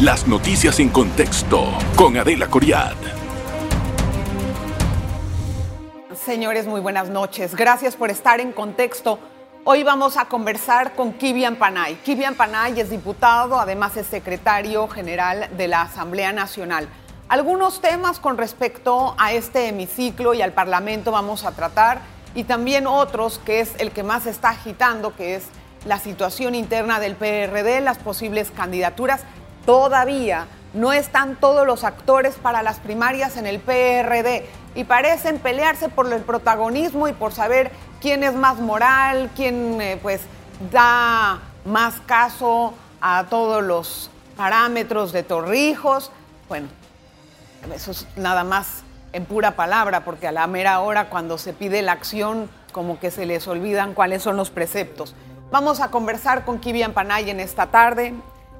Las noticias en contexto con Adela Coriad. Señores, muy buenas noches. Gracias por estar en contexto. Hoy vamos a conversar con Kivian Panay. Kivian Panay es diputado, además es secretario general de la Asamblea Nacional. Algunos temas con respecto a este hemiciclo y al Parlamento vamos a tratar y también otros que es el que más está agitando, que es la situación interna del PRD, las posibles candidaturas. Todavía no están todos los actores para las primarias en el PRD y parecen pelearse por el protagonismo y por saber quién es más moral, quién eh, pues da más caso a todos los parámetros de Torrijos. Bueno, eso es nada más en pura palabra, porque a la mera hora cuando se pide la acción, como que se les olvidan cuáles son los preceptos. Vamos a conversar con Kivian Panay en esta tarde.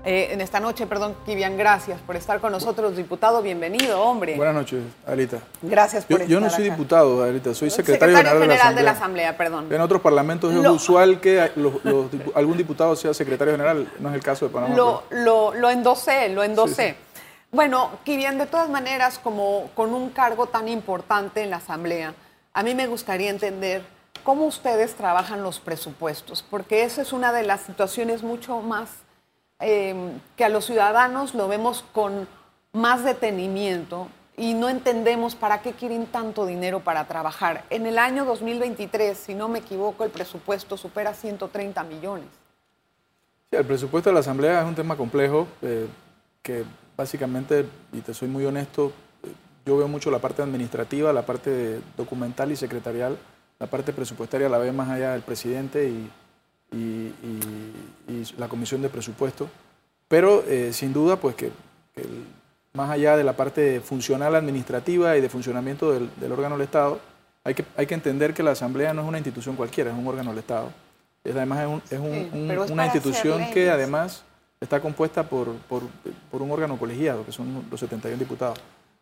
Eh, en esta noche, perdón, Kivian, gracias por estar con nosotros, diputado. Bienvenido, hombre. Buenas noches, Adelita. Gracias por yo, estar Yo no soy diputado, Adelita, soy secretario, secretario general, de, la Asamblea, perdón. En otros parlamentos es usual que algún diputado sea secretario general, no es el caso de Panamá. Lo, lo, lo endosé, lo endosé. Bueno, Kivian, de todas maneras, como con un cargo tan importante en la Asamblea, a mí me gustaría entender cómo ustedes trabajan los presupuestos, porque esa es una de las situaciones mucho más eh, que a los ciudadanos lo vemos con más detenimiento y no entendemos para qué quieren tanto dinero para trabajar. En el año 2023, si no me equivoco, el presupuesto supera 130 millones. El presupuesto de la Asamblea es un tema complejo eh, que básicamente, y te soy muy honesto, yo veo mucho la parte administrativa, la parte documental y secretarial, la parte presupuestaria la ve más allá del presidente y, la comisión de presupuesto, pero eh, sin duda pues que, más allá de la parte funcional administrativa y de funcionamiento del, órgano del Estado, hay que, hay que entender que la Asamblea no es una institución cualquiera, es un órgano del Estado. Es, además es, una institución que además está compuesta por, por, un órgano colegiado, que son los 71 diputados.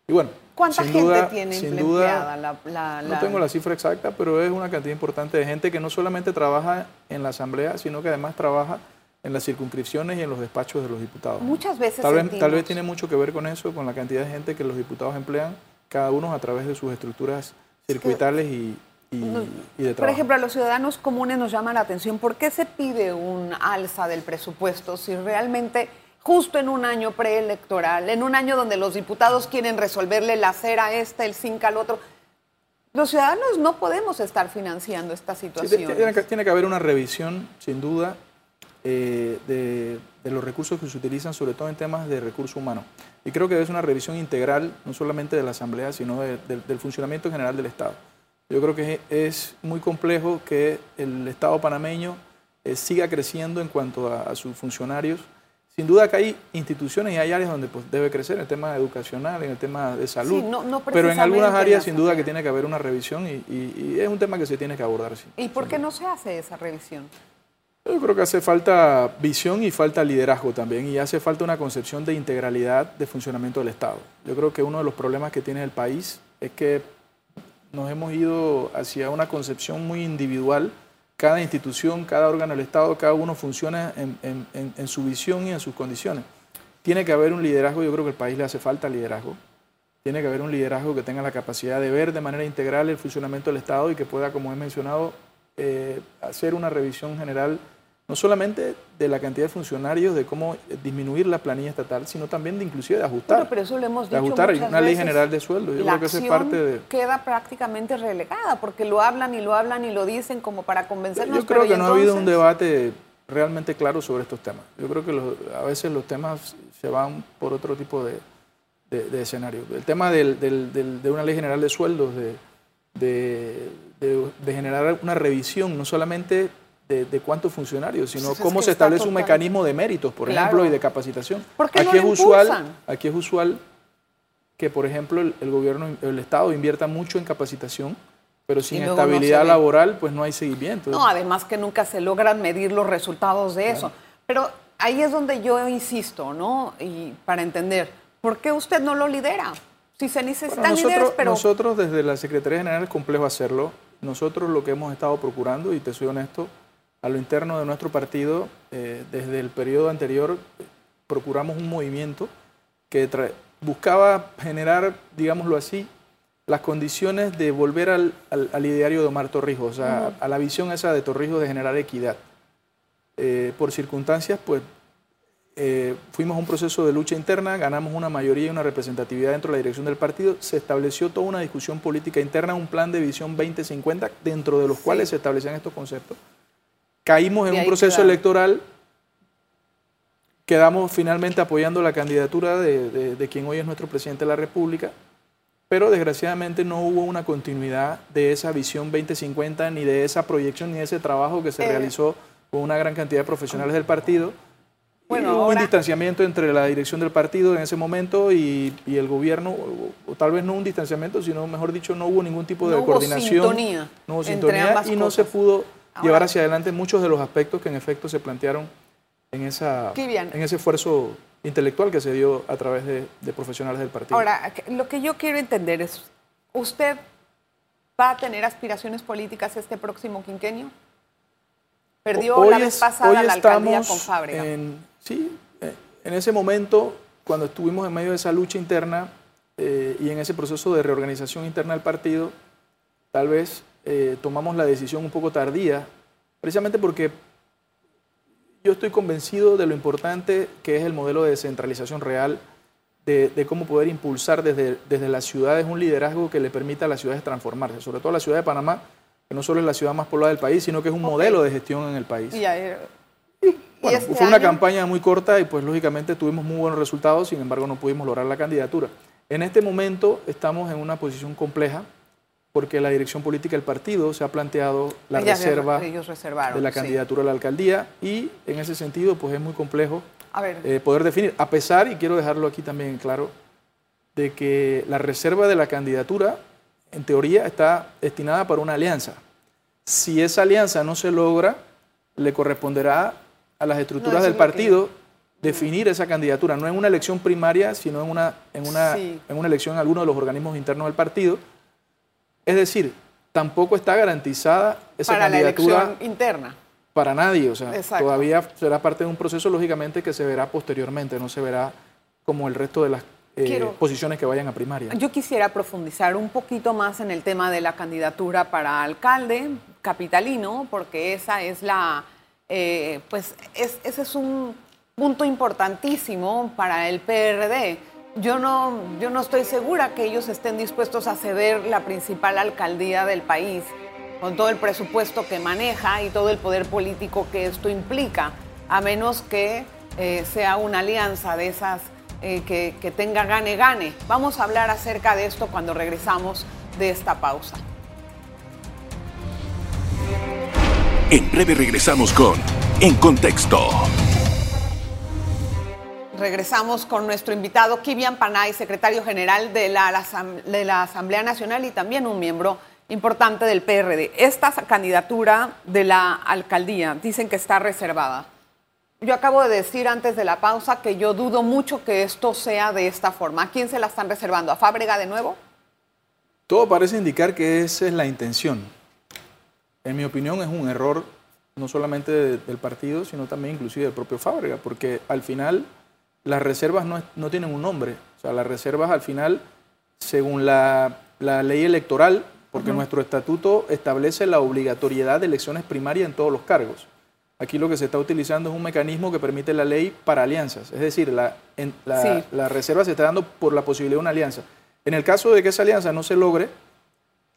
Y bueno, ¿Cuánta gente tiene sin duda, la, No tengo la cifra exacta, pero es una cantidad importante de gente que no solamente trabaja en la Asamblea, sino que además trabaja en las circunscripciones y en los despachos de los diputados. Muchas veces tal vez, tal vez tiene mucho que ver con eso, con la cantidad de gente que los diputados emplean, cada uno a través de sus estructuras circuitales y, por ejemplo, a los ciudadanos comunes nos llama la atención, ¿por qué se pide un alza del presupuesto si realmente justo en un año preelectoral, en un año donde los diputados quieren resolverle la cera a este, el zinc al otro, los ciudadanos no podemos estar financiando esta situación. tiene, que haber una revisión, sin duda, eh, de, los recursos que se utilizan, sobre todo en temas de recursos humanos. Y creo que es una revisión integral, no solamente de la Asamblea, sino del funcionamiento general del Estado. Yo creo que es muy complejo que el Estado panameño eh, siga creciendo en cuanto a, sus funcionarios. Sin duda que hay instituciones y hay áreas donde pues, debe crecer, en el tema educacional, en el tema de salud. pero en algunas áreas sin duda que tiene que haber una revisión y, es un tema que se tiene que abordar. ¿Y por qué no se hace esa revisión? Yo creo que hace falta visión y falta liderazgo también y hace falta una concepción de integralidad de funcionamiento del Estado. Yo creo que uno de los problemas que tiene el país es que nos hemos ido hacia una concepción muy individual. Cada institución, cada órgano del Estado, cada uno funciona en, su visión y en sus condiciones. Tiene que haber un liderazgo, yo creo que al país le hace falta liderazgo. Tiene que haber un liderazgo que tenga la capacidad de ver de manera integral el funcionamiento del Estado y que pueda, como he mencionado, eh, hacer una revisión general no solamente de la cantidad de funcionarios, de cómo disminuir la planilla estatal, sino también de inclusive de ajustar. pero eso lo hemos dicho de ajustar una ley general de sueldo. Yo creo que eso es parte de... queda prácticamente relegada, porque lo hablan y lo hablan y lo dicen como para convencernos. Yo creo que no ha habido un debate realmente claro sobre estos temas. Yo creo que a veces los temas se van por otro tipo de, de, escenario. El tema del, de una ley general de sueldos, de, de generar una revisión, no solamente de, cuántos funcionarios, sino cómo se establece un mecanismo de méritos, por ejemplo, y de capacitación. aquí, es usual, aquí es usual que, por ejemplo, el, gobierno, el Estado invierta mucho en capacitación, pero sin estabilidad laboral, pues no hay seguimiento. No, además que nunca se logran medir los resultados de eso. Pero ahí es donde yo insisto, ¿no? Y para entender, ¿por qué usted no lo lidera? Si se necesitan nosotros, pero... Nosotros desde la Secretaría General es complejo hacerlo. Nosotros lo que hemos estado procurando, y te soy honesto, a lo interno de nuestro partido, eh, desde el periodo anterior procuramos un movimiento que buscaba generar, digámoslo así, las condiciones de volver al, ideario de Omar Torrijos, a la visión esa de Torrijos de generar equidad. Eh, por circunstancias, pues eh, fuimos a un proceso de lucha interna, ganamos una mayoría y una representatividad dentro de la dirección del partido, se estableció toda una discusión política interna, un plan de visión 2050, dentro de los cuales se establecían estos conceptos. Caímos en un proceso electoral, quedamos finalmente apoyando la candidatura de quien hoy es nuestro presidente de la República, pero desgraciadamente no hubo una continuidad de esa visión 2050, ni de esa proyección, ni de ese trabajo que se eh. realizó con una gran cantidad de profesionales del partido. Bueno, hubo un distanciamiento entre la dirección del partido en ese momento y, el gobierno, o, tal vez no un distanciamiento, sino mejor dicho, no hubo ningún tipo de no coordinación. Hubo sintonía no hubo sintonía y no se pudo llevar hacia adelante muchos de los aspectos que en efecto se plantearon en, esa, en ese esfuerzo intelectual que se dio a través de, profesionales del partido. Ahora, lo que yo quiero entender es, ¿usted va a tener aspiraciones políticas este próximo quinquenio? Perdió la vez pasada la alcaldía con Fábrega. sí, eh, en ese momento, cuando estuvimos en medio de esa lucha interna eh, y en ese proceso de reorganización interna del partido, tal vez eh, tomamos la decisión un poco tardía, precisamente porque yo estoy convencido de lo importante que es el modelo de descentralización real, de, cómo poder impulsar desde, desde las ciudades un liderazgo que le permita a las ciudades transformarse, sobre todo la ciudad de Panamá, que no solo es la ciudad más poblada del país, sino que es un modelo de gestión en el país. Y, bueno, este fue una campaña muy corta y pues lógicamente tuvimos muy buenos resultados, sin embargo no pudimos lograr la candidatura. En este momento estamos en una posición compleja porque la dirección política del partido se ha planteado la reserva de la candidatura a la alcaldía y en ese sentido pues es muy complejo eh, poder definir, a pesar, y quiero dejarlo aquí también claro, de que la reserva de la candidatura en teoría está destinada para una alianza. Si esa alianza no se logra, le corresponderá a las estructuras del partido definir esa candidatura, no en una elección primaria, sino en una, en una, en una elección en alguno de los organismos internos del partido es decir, tampoco está garantizada esa para candidatura. la elección interna. Para nadie, o sea, todavía será parte de un proceso, lógicamente, que se verá posteriormente, no se verá como el resto de las eh, posiciones que vayan a primaria. Yo quisiera profundizar un poquito más en el tema de la candidatura para alcalde capitalino, porque esa es la, eh, pues ese es un punto importantísimo para el PRD yo no, yo no estoy segura que ellos estén dispuestos a ceder la principal alcaldía del país, con todo el presupuesto que maneja y todo el poder político que esto implica, a menos que eh, sea una alianza de esas eh, que, que tenga gane-gane. Vamos a hablar acerca de esto cuando regresamos de esta pausa. En breve regresamos con En Contexto. Regresamos con nuestro invitado Kivian Panay, secretario general de la, de la, Asamblea Nacional y también un miembro importante del PRD. Esta candidatura de la alcaldía dicen que está reservada. Yo acabo de decir antes de la pausa que yo dudo mucho que esto sea de esta forma. ¿A quién se la están reservando? ¿A Fábrega de nuevo? Todo parece indicar que esa es la intención. En mi opinión es un error no solamente del partido, sino también inclusive del propio Fábrega, porque al final las reservas no, tienen un nombre. O sea, las reservas al final, según la, ley electoral, porque nuestro estatuto establece la obligatoriedad de elecciones primarias en todos los cargos. Aquí lo que se está utilizando es un mecanismo que permite la ley para alianzas. Es decir, la, la, reserva se está dando por la posibilidad de una alianza. En el caso de que esa alianza no se logre,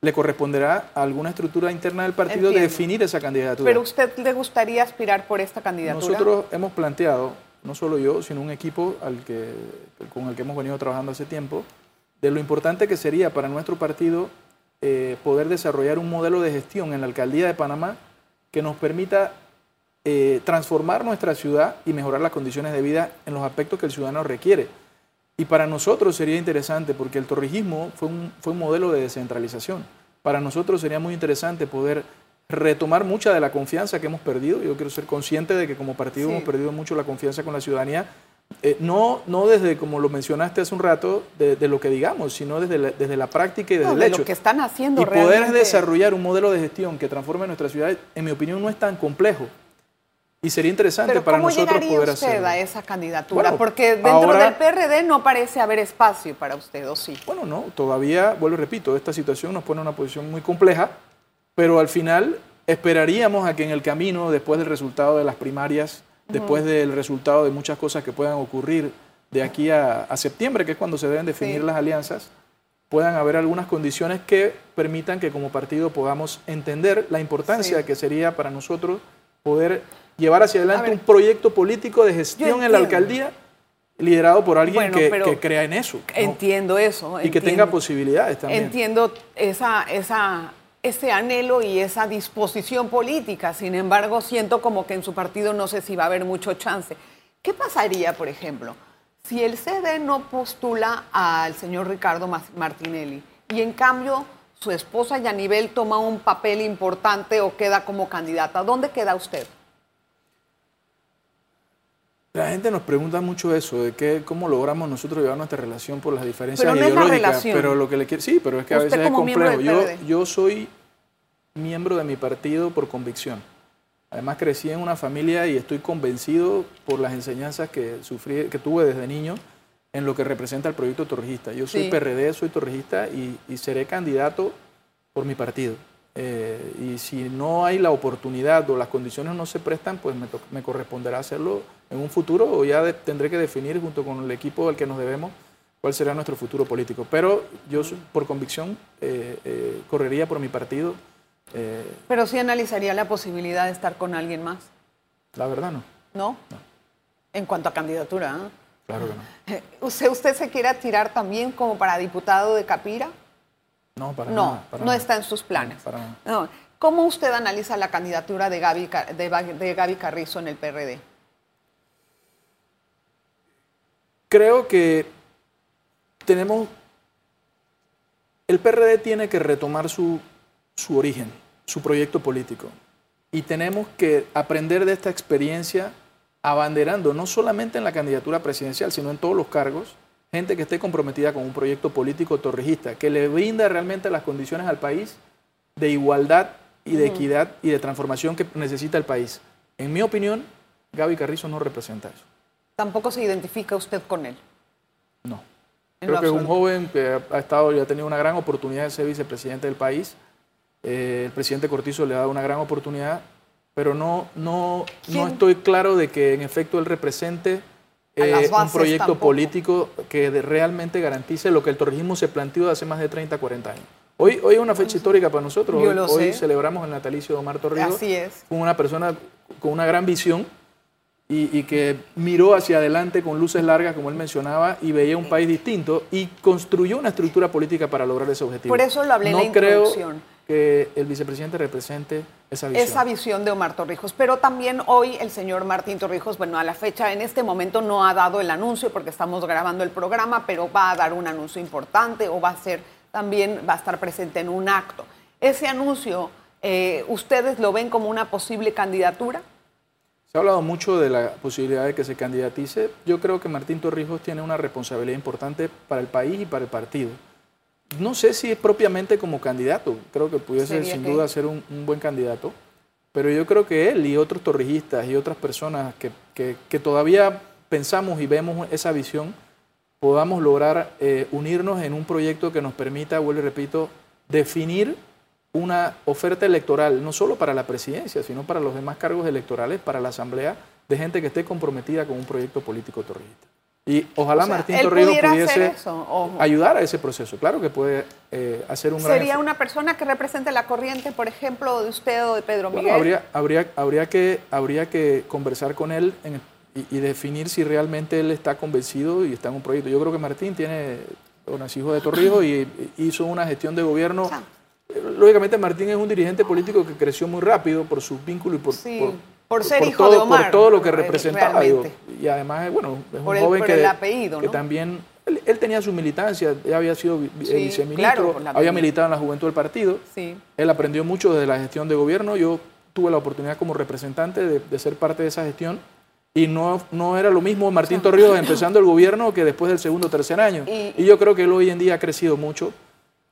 le corresponderá a alguna estructura interna del partido de definir esa candidatura. ¿Pero usted le gustaría aspirar por esta candidatura? Nosotros hemos planteado no solo yo, sino un equipo al que, con el que hemos venido trabajando hace tiempo, de lo importante que sería para nuestro partido eh, poder desarrollar un modelo de gestión en la alcaldía de Panamá que nos permita eh, transformar nuestra ciudad y mejorar las condiciones de vida en los aspectos que el ciudadano requiere. Y para nosotros sería interesante, porque el torrijismo fue un, fue un modelo de descentralización. Para nosotros sería muy interesante poder retomar mucha de la confianza que hemos perdido. Yo quiero ser consciente de que como partido hemos perdido mucho la confianza con la ciudadanía. Eh, no, no desde, como lo mencionaste hace un rato, de, lo que digamos, sino desde la, desde la práctica y desde el hecho. lo que están haciendo Y poder desarrollar un modelo de gestión que transforme nuestra ciudad, en mi opinión, no es tan complejo. y sería interesante Pero para ¿cómo nosotros llegaría poder usted hacerlo. a esa candidatura? Bueno, Porque dentro ahora- del PRD no parece haber espacio para usted, ¿o sí? Bueno, no, todavía, vuelvo y repito, esta situación nos pone en una posición muy compleja, pero al final esperaríamos a que en el camino, después del resultado de las primarias, después del resultado de muchas cosas que puedan ocurrir de aquí a, a septiembre, que es cuando se deben definir Sí. las alianzas, puedan haber algunas condiciones que permitan que como partido podamos entender la importancia Sí. que sería para nosotros poder llevar hacia adelante ver, un proyecto político de gestión en la alcaldía liderado por alguien Bueno, que, crea en eso. ¿no? Entiendo eso. Y que tenga posibilidades también. Entiendo esa, esa, ese anhelo y esa disposición política. Sin embargo, siento como que en su partido no sé si va a haber mucho chance. ¿Qué pasaría, por ejemplo, si el CD no postula al señor Ricardo Martinelli y en cambio su esposa Yanibel toma un papel importante o queda como candidata? ¿Dónde queda usted? La gente nos pregunta mucho eso, de qué, cómo logramos nosotros llevar nuestra relación por las diferencias Pero no es la ideológicas. relación. Pero lo que le quiero, sí, pero es que a Usted veces es complejo. Yo, yo soy miembro de mi partido por convicción. Además crecí en una familia y estoy convencido por las enseñanzas que sufrí, que tuve desde niño en lo que representa el proyecto torrijista. Yo soy Sí. PRD, soy torrijista y, y seré candidato por mi partido. Eh, y si no hay la oportunidad o las condiciones no se prestan, pues me, to- me corresponderá hacerlo en un futuro o ya de- tendré que definir junto con el equipo al que nos debemos cuál será nuestro futuro político. Pero yo por convicción eh, eh, correría por mi partido. eh, Pero sí analizaría la posibilidad de estar con alguien más, la verdad no, ¿no? En cuanto a candidatura, ¿ah? claro que no. ¿Usted, ¿Usted se quiere tirar también como para diputado de Capira? No, para No, nada, para no nada. está en sus planes. No, para nada. No. ¿Cómo usted analiza la candidatura de Gaby, de Gaby Carrizo en el PRD? Creo que tenemos. El PRD tiene que retomar su, su origen, su proyecto político. Y tenemos que aprender de esta experiencia abanderando, no solamente en la candidatura presidencial, sino en todos los cargos, gente que esté comprometida con un proyecto político torrijista, que le brinda realmente las condiciones al país de igualdad y de equidad y de transformación que necesita el país. En mi opinión, Gaby Carrizo no representa eso. Tampoco se identifica usted con él. No. En Creo que es un joven que ha estado y ha tenido una gran oportunidad de ser vicepresidente del país. Eh, el presidente Cortizo le ha dado una gran oportunidad, pero no, no, ¿Quién? no estoy claro de que en efecto él represente eh, un proyecto tampoco. político que de- realmente garantice lo que el torrijismo se planteó hace más de 30, 40 años. Hoy, hoy es una fecha histórica para nosotros. Yo Hoy, lo hoy sé. celebramos el natalicio de Omar Torrijos. Así es. Fue una persona con una gran visión y, y que miró hacia adelante con luces largas, como él mencionaba, y veía un país distinto y construyó una estructura política para lograr ese objetivo. Por eso lo hablé en no la creo que el vicepresidente represente esa visión. Esa visión de Omar Torrijos. Pero también hoy el señor Martín Torrijos, bueno, a la fecha, en este momento no ha dado el anuncio porque estamos grabando el programa, pero va a dar un anuncio importante o va a ser también, va a estar presente en un acto. Ese anuncio, eh, ¿ustedes lo ven como una posible candidatura? Se ha hablado mucho de la posibilidad de que se candidatice. Yo creo que Martín Torrijos tiene una responsabilidad importante para el país y para el partido. No sé si es propiamente como candidato, creo que pudiese sin duda ser un, un buen candidato, pero yo creo que él y otros torrijistas y otras personas que, que- que todavía pensamos y vemos esa visión, podamos lograr eh, unirnos en un proyecto que nos permita, vuelvo y repito, definir una oferta electoral, no solo para la presidencia, sino para los demás cargos electorales, para la Asamblea, de gente que esté comprometida con un proyecto político torrijista. Y ojalá O sea, Martín Torrijos pudiese eso, ayudar a ese proceso. Claro que puede eh, hacer un gran ¿Sería una persona que represente la corriente, por ejemplo, de usted o de Pedro Bueno, Miguel? habría, habría, habría, que, habría que conversar con él en- y, y definir si realmente él está convencido y está en un proyecto. Yo creo que Martín tiene, bueno, es hijo de Torrijos y, y hizo una gestión de gobierno. Lógicamente Martín es un dirigente político que creció muy rápido por sus vínculos y por, Sí, por ser hijo todo, de Omar, por todo lo que re- representaba. digo. y además, eh, bueno, es Por un el- joven que, el apellido, que ¿no? también, él, él tenía su militancia, ya había sido Sí, viceministro, claro, había militado en la juventud del partido. Sí. Él aprendió mucho de la gestión de gobierno. Yo tuve la oportunidad como representante de, de ser parte de esa gestión. Y no, no era lo mismo Martín Torrijos empezando el gobierno que después del segundo o tercer año. Y- Y, yo creo que él hoy en día ha crecido mucho.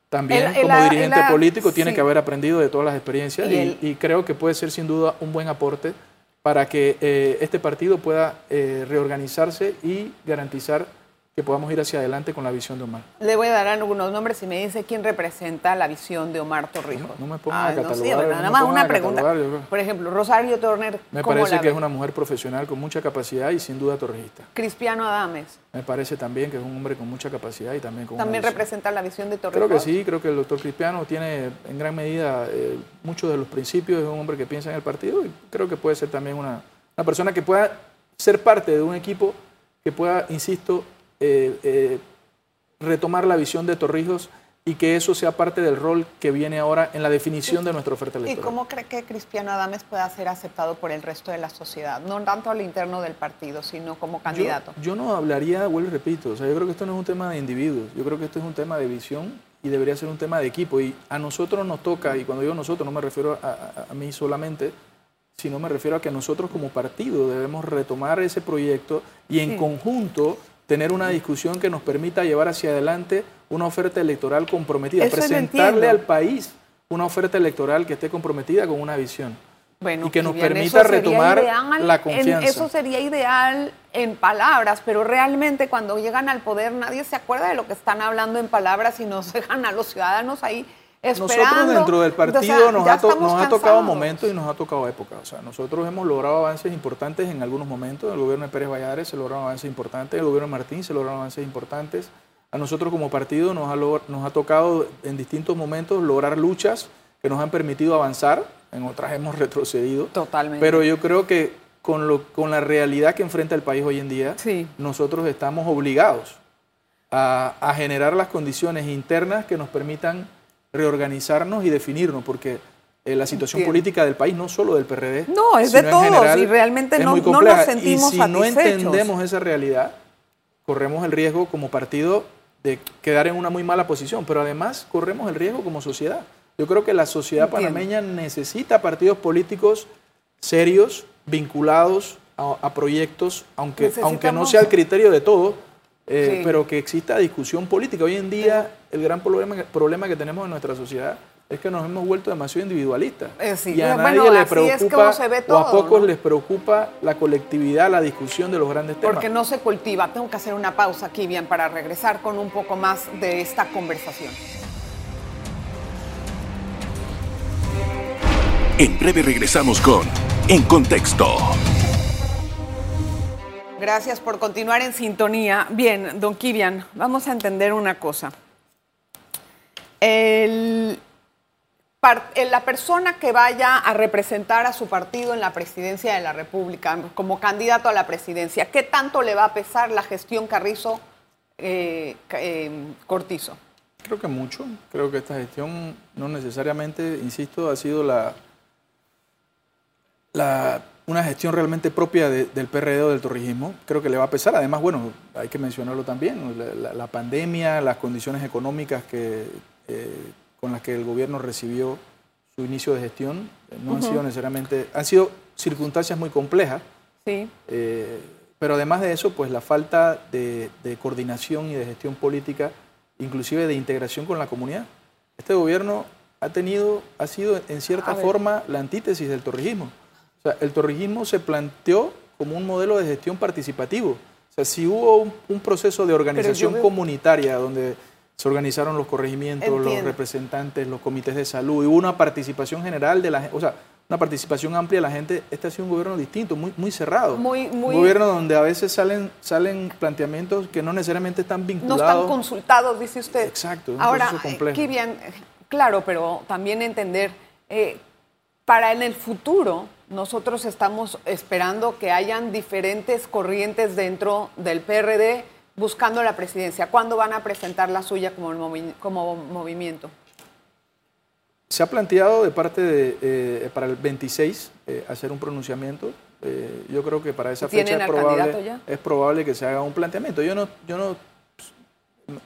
También como dirigente político tiene que haber aprendido de todas las experiencias Y y, él- y creo que puede ser sin duda un buen aporte para que eh, este partido pueda eh, reorganizarse y garantizar que podamos ir hacia adelante con la visión de Omar. Le voy a dar algunos nombres y me dice quién representa la visión de Omar Torrijos. No, me ponga a catalogar. No, sí, nada más una pregunta. Por ejemplo, Rosario Turner. Me parece que es una mujer profesional con mucha capacidad y sin duda torrijista. Cristiano Adames. Me parece también que es un hombre con mucha capacidad y también con ¿También representa la visión de Torrijos? Creo que sí, creo que el doctor Cristiano tiene en gran medida eh, muchos de los principios, es un hombre que piensa en el partido y creo que puede ser también una, una persona que pueda ser parte de un equipo que pueda, insisto, eh, eh, retomar la visión de Torrijos y que eso sea parte del rol que viene ahora en la definición de nuestra oferta electoral. ¿Y cómo cree que Cristiano Adames pueda ser aceptado por el resto de la sociedad? No tanto al interno del partido, sino como candidato. Yo, no hablaría, vuelvo y repito, o sea, yo creo que esto no es un tema de individuos, yo creo que esto es un tema de visión y debería ser un tema de equipo. Y a nosotros nos toca, y cuando digo nosotros no me refiero a, mí solamente, sino me refiero a que nosotros como partido debemos retomar ese proyecto y en conjunto tener una discusión que nos permita llevar hacia adelante una oferta electoral comprometida, presentarle al país una oferta electoral que esté comprometida con una visión. Bueno, y que nos permita retomar la confianza. eso sería ideal en palabras, pero realmente cuando llegan al poder nadie se acuerda de lo que están hablando en palabras y nos dejan a los ciudadanos ahí nosotros dentro del partido nos, ha, tocado momentos y nos ha tocado épocas. O sea, nosotros hemos logrado avances importantes en algunos momentos. En el gobierno de Pérez Valladares se lograron avances importantes, el gobierno de Martín se lograron avances importantes. A nosotros como partido nos ha, nos ha tocado en distintos momentos lograr luchas que nos han permitido avanzar, en otras hemos retrocedido. Totalmente. Pero yo creo que con, lo, con la realidad que enfrenta el país hoy en día, nosotros estamos obligados a, a generar las condiciones internas que nos permitan reorganizarnos y definirnos, porque eh, la situación política del país, no solo del PRD, no, es de todos y realmente no, no, nos sentimos Y si no entendemos esa realidad, corremos el riesgo como partido de quedar en una muy mala posición, pero además corremos el riesgo como sociedad. Yo creo que la sociedad panameña necesita partidos políticos serios, vinculados a, proyectos, aunque, aunque no sea el criterio de todos, eh, pero que exista discusión política. Hoy en día el gran problema, problema que tenemos en nuestra sociedad es que nos hemos vuelto demasiado individualistas. Eh, y a nadie le preocupa, o a pocos les preocupa la colectividad, la discusión de los grandes temas. Porque no se cultiva. Tengo que hacer una pausa aquí, bien, para regresar con un poco más de esta conversación. En breve regresamos con En Contexto. Gracias por continuar en sintonía. Bien, don Kivian, vamos a entender una cosa. la persona que vaya a representar a su partido en la presidencia de la República, como candidato a la presidencia, ¿qué tanto le va a pesar la gestión Carrizo eh, eh, Cortizo? Creo que mucho. Creo que esta gestión no necesariamente, insisto, ha sido la, la una gestión realmente propia del PRD o del torrijismo, creo que le va a pesar. Además, bueno, hay que mencionarlo también, la, pandemia, las condiciones económicas que, eh, con las que el gobierno recibió su inicio de gestión, eh, no han sido necesariamente, han sido circunstancias muy complejas. Sí. Eh, pero además de eso, pues la falta de, coordinación y de gestión política, inclusive de integración con la comunidad. Este gobierno ha tenido, ha sido en cierta forma la antítesis del torrijismo. O sea, el torrijismo se planteó como un modelo de gestión participativo. O sea, si hubo un, proceso de organización comunitaria donde se organizaron los corregimientos, los representantes, los comités de salud, y hubo una participación general de la gente, o sea, una participación amplia de la gente, este ha sido un gobierno distinto, muy, muy cerrado. Muy, muy, un gobierno donde a veces salen, salen planteamientos que no necesariamente están vinculados. No están consultados, dice usted. Exacto. Ahora, qué bien, claro, pero también entender, eh, para en el futuro, nosotros estamos esperando que hayan diferentes corrientes dentro del PRD buscando la presidencia. ¿Cuándo van a presentar la suya como, como movimiento? Se ha planteado de parte de, eh, para el 26 eh, hacer un pronunciamiento. Eh, yo creo que para esa fecha es probable, es probable que se haga un planteamiento. Yo no, yo no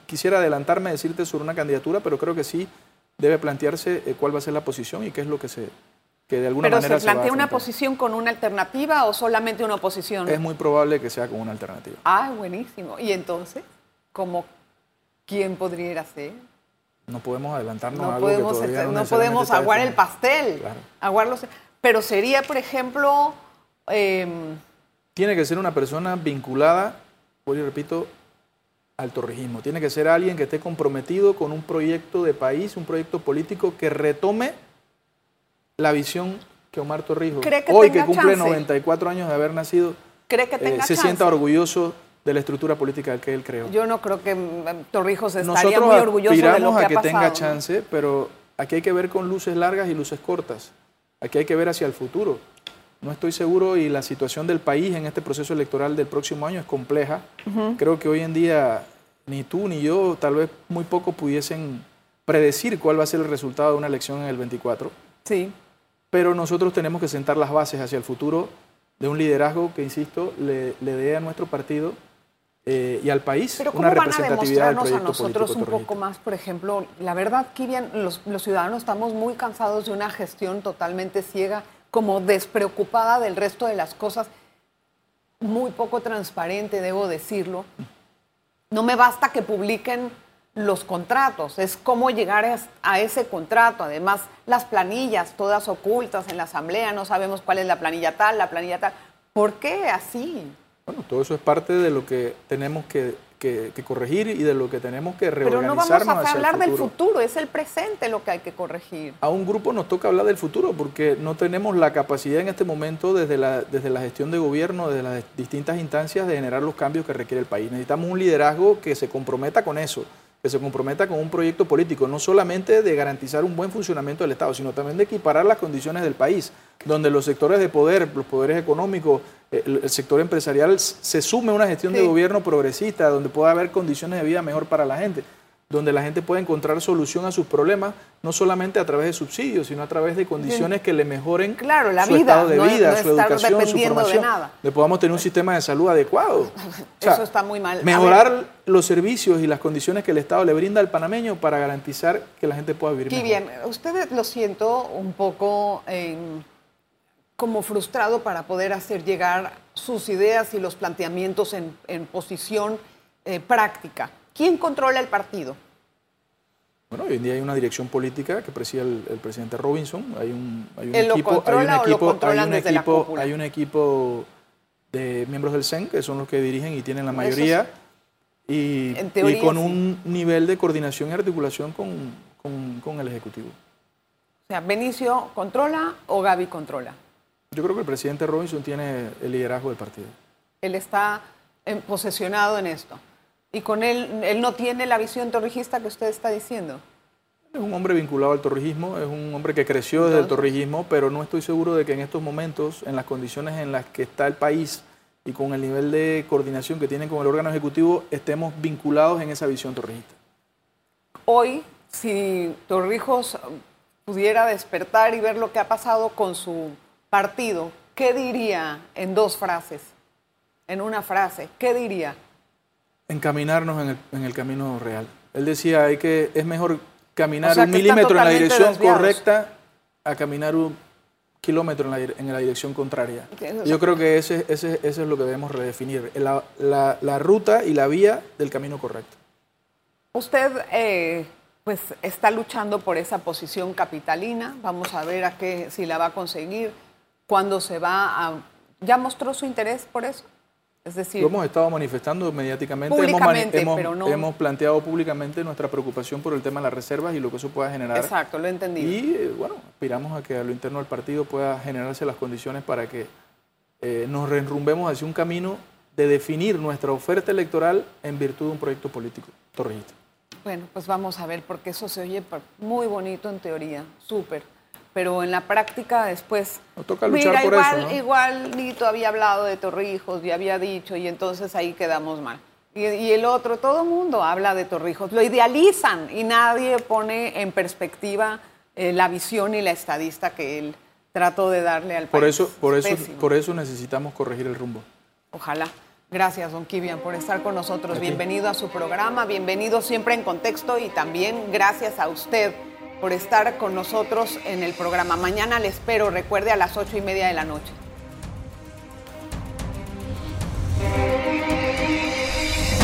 quisiera adelantarme a decirte sobre una candidatura, pero creo que sí debe plantearse cuál va a ser la posición y qué es lo que se, que de alguna ¿Pero manera se plantea una posición con una alternativa o solamente una oposición? Es muy probable que sea con una alternativa. Ah, buenísimo. ¿Y entonces? ¿Cómo quién podría ser? No podemos adelantarnos no a algo podemos, que No podemos aguar el pastel. Aguarlos, pero sería, por ejemplo, Em, Tiene que ser una persona vinculada, voy y repito, al torrijismo. Tiene que ser alguien que esté comprometido con un proyecto de país, un proyecto político que retome la visión que Omar Torrijos, ¿Cree que hoy que cumple chance? 94 años de haber nacido, ¿Cree que eh, se sienta orgulloso de la estructura política que él creó. Yo no creo que mm, Torrijos estaría Nosotros muy orgulloso de lo que a ha que pasado. tenga ¿no? chance, pero aquí hay que ver con luces largas y luces cortas. Aquí hay que ver hacia el futuro. No estoy seguro y la situación del país en este proceso electoral del próximo año es compleja. Creo que hoy en día ni tú ni yo, tal vez muy poco pudiesen predecir cuál va a ser el resultado de una elección en el 24 Sí. Pero nosotros tenemos que sentar las bases hacia el futuro de un liderazgo que, insisto, le, le dé a nuestro partido eh, y al país Pero ¿cómo una van a representatividad del demostrarnos a nosotros un poco más, por ejemplo, la verdad, Kivian, los, los ciudadanos estamos muy cansados de una gestión totalmente ciega, como despreocupada del resto de las cosas, muy poco transparente, debo decirlo. No me basta que publiquen los contratos, es cómo llegar a- ese contrato. Además, las planillas, todas ocultas en la asamblea, no sabemos cuál es la planilla tal, la planilla tal. ¿Por qué así? Bueno, todo eso es parte de lo que tenemos que, que- que corregir y de lo que tenemos que Pero no reorganizarnos vamos a hablar del futuro. futuro, es el presente lo que hay que corregir. A un grupo nos toca hablar del futuro porque no tenemos la capacidad en este momento desde la, desde la gestión de gobierno, desde las distintas instancias, de generar los cambios que requiere el país. Necesitamos un liderazgo que se comprometa con eso, que se comprometa con un proyecto político, no solamente de garantizar un buen funcionamiento del Estado, sino también de equiparar las condiciones del país, donde los sectores de poder, los poderes económicos, eh, el, sector empresarial se sume a una gestión de gobierno progresista, donde pueda haber condiciones de vida mejor para la gente donde la gente pueda encontrar solución a sus problemas, no solamente a través de subsidios, sino a través de condiciones que le mejoren Claro, la su vida, estado de no- vida, no su educación, su de formación, nada. le podamos tener un sistema de salud adecuado. O sea, Eso está muy mal. Mejorar los servicios y las condiciones que el Estado le brinda al panameño para garantizar que la gente pueda vivir bien, usted lo siento un poco em, como frustrado para poder hacer llegar sus ideas y los planteamientos en, en posición eh, práctica. ¿Quién controla el partido? Bueno, hoy en día hay una dirección política que preside el, el presidente Robinson. Hay un, hay un ¿Él lo equipo, hay un equipo, hay un equipo, cúpula? hay un equipo de miembros del CEN que son los que dirigen y tienen la mayoría. Y, En teoría, y con sí. un nivel de coordinación y articulación con, con- con el Ejecutivo. O sea, ¿Benicio controla o Gaby controla? Yo creo que el presidente Robinson tiene el liderazgo del partido. Él está posesionado en esto. Y con él, él no tiene la visión torrijista que usted está diciendo. Es un hombre vinculado al torrijismo, es un hombre que creció desde el torrijismo, pero no estoy seguro de que en estos momentos, en las condiciones en las que está el país y con el nivel de coordinación que tienen con el órgano ejecutivo, estemos vinculados en esa visión torrijista. Hoy, si Torrijos pudiera despertar y ver lo que ha pasado con su partido, ¿qué diría en dos frases? En una frase, ¿qué diría? Encaminarnos en el, en el camino real. Él decía hay que es mejor caminar O sea, un milímetro en la dirección desviados. correcta a caminar un kilómetro en la, en la dirección contraria. Entiendo. Yo creo que ese, ese, ese es lo que debemos redefinir, la, la- la ruta y la vía del camino correcto. Usted eh, pues está luchando por esa posición capitalina. Vamos a ver a qué si la va a conseguir, cuándo se va a. ¿Ya mostró su interés por eso? Es decir, Lo hemos estado manifestando mediáticamente, Públicamente, hemos, mani- pero no- hemos, hemos planteado públicamente nuestra preocupación por el tema de las reservas y lo que eso pueda generar. exacto, lo he entendido. Y eh, bueno, aspiramos a que a lo interno del partido pueda generarse las condiciones para que eh, nos reenrumbemos hacia un camino de definir nuestra oferta electoral en virtud de un proyecto político torrijista. Bueno, pues vamos a ver, porque eso se oye muy bonito en teoría, súper. Pero en la práctica después... Nos toca luchar Mira, por igual, eso, ¿no? igual Nito había hablado de Torrijos y había dicho, y entonces ahí quedamos mal. Y, y el otro, todo el mundo habla de Torrijos, lo idealizan y nadie pone en perspectiva eh, la visión y la estadista que él trató de darle al Por país. eso, por eso, Pésimo. por eso necesitamos corregir el rumbo. Ojalá. Gracias, don Kivian, por estar con nosotros. A ti. Bienvenido a su programa, bienvenido siempre en contexto y también gracias a usted por estar con nosotros en el programa. Mañana le espero, recuerde, a las ocho y media de la noche.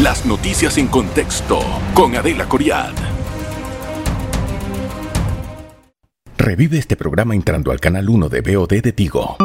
Las noticias en contexto con Adela Coriad. Revive este programa entrando al canal 1 de BOD de Tigo.